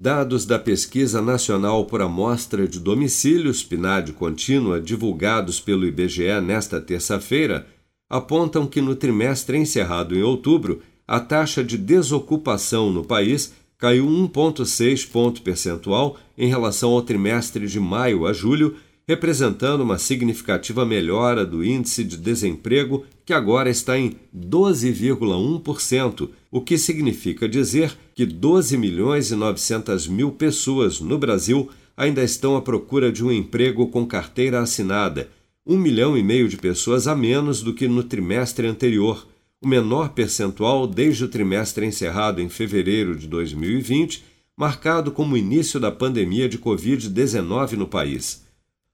Dados da Pesquisa Nacional por Amostra de Domicílios PNAD Contínua, divulgados pelo IBGE nesta terça-feira, apontam que no trimestre encerrado em outubro, a taxa de desocupação no país caiu 1,6 ponto percentual em relação ao trimestre de maio a julho, representando uma significativa melhora do índice de desemprego, que agora está em 12,1%, o que significa dizer que 12 milhões e 900 mil pessoas no Brasil ainda estão à procura de um emprego com carteira assinada, um milhão e meio de pessoas a menos do que no trimestre anterior, o menor percentual desde o trimestre encerrado em fevereiro de 2020, marcado como o início da pandemia de Covid-19 no país.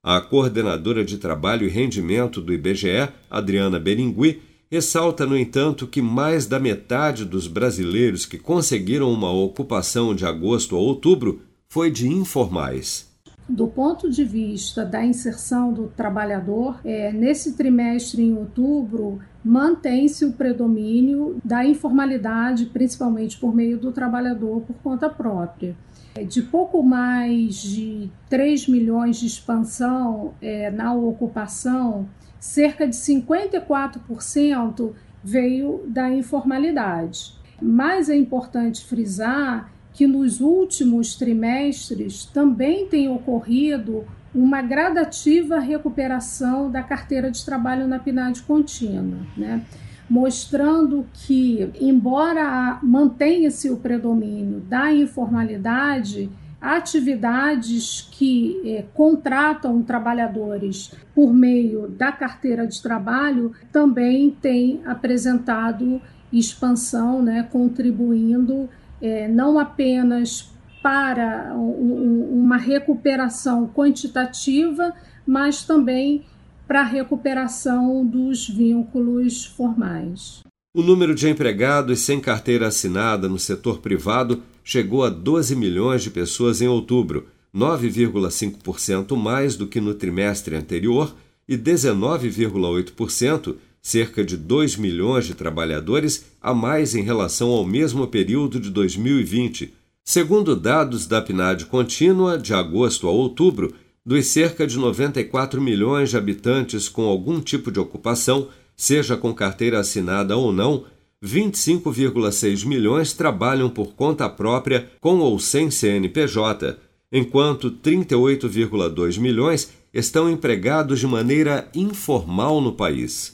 A coordenadora de trabalho e rendimento do IBGE, Adriana Beringui, ressalta, no entanto, que mais da metade dos brasileiros que conseguiram uma ocupação de agosto a outubro foi de informais. Do ponto de vista da inserção do trabalhador, é, nesse trimestre, em outubro, mantém-se o predomínio da informalidade, principalmente por meio do trabalhador por conta própria. É, de pouco mais de 3 milhões de expansão é, na ocupação, cerca de 54% veio da informalidade. Mas é importante frisar que nos últimos trimestres também tem ocorrido uma gradativa recuperação da carteira de trabalho na PNAD contínua, né? mostrando que, embora mantenha-se o predomínio da informalidade, atividades que eh, contratam trabalhadores por meio da carteira de trabalho também têm apresentado expansão, né, contribuindo eh, não apenas para um, uma recuperação quantitativa, mas também para a recuperação dos vínculos formais. O número de empregados sem carteira assinada no setor privado chegou a 12 milhões de pessoas em outubro, 9,5% mais do que no trimestre anterior e 19,8%, cerca de 2 milhões de trabalhadores a mais em relação ao mesmo período de 2020 Segundo dados da PNAD contínua, de agosto a outubro, dos cerca de 94 milhões de habitantes com algum tipo de ocupação, seja com carteira assinada ou não, 25,6 milhões trabalham por conta própria com ou sem CNPJ, enquanto 38,2 milhões estão empregados de maneira informal no país.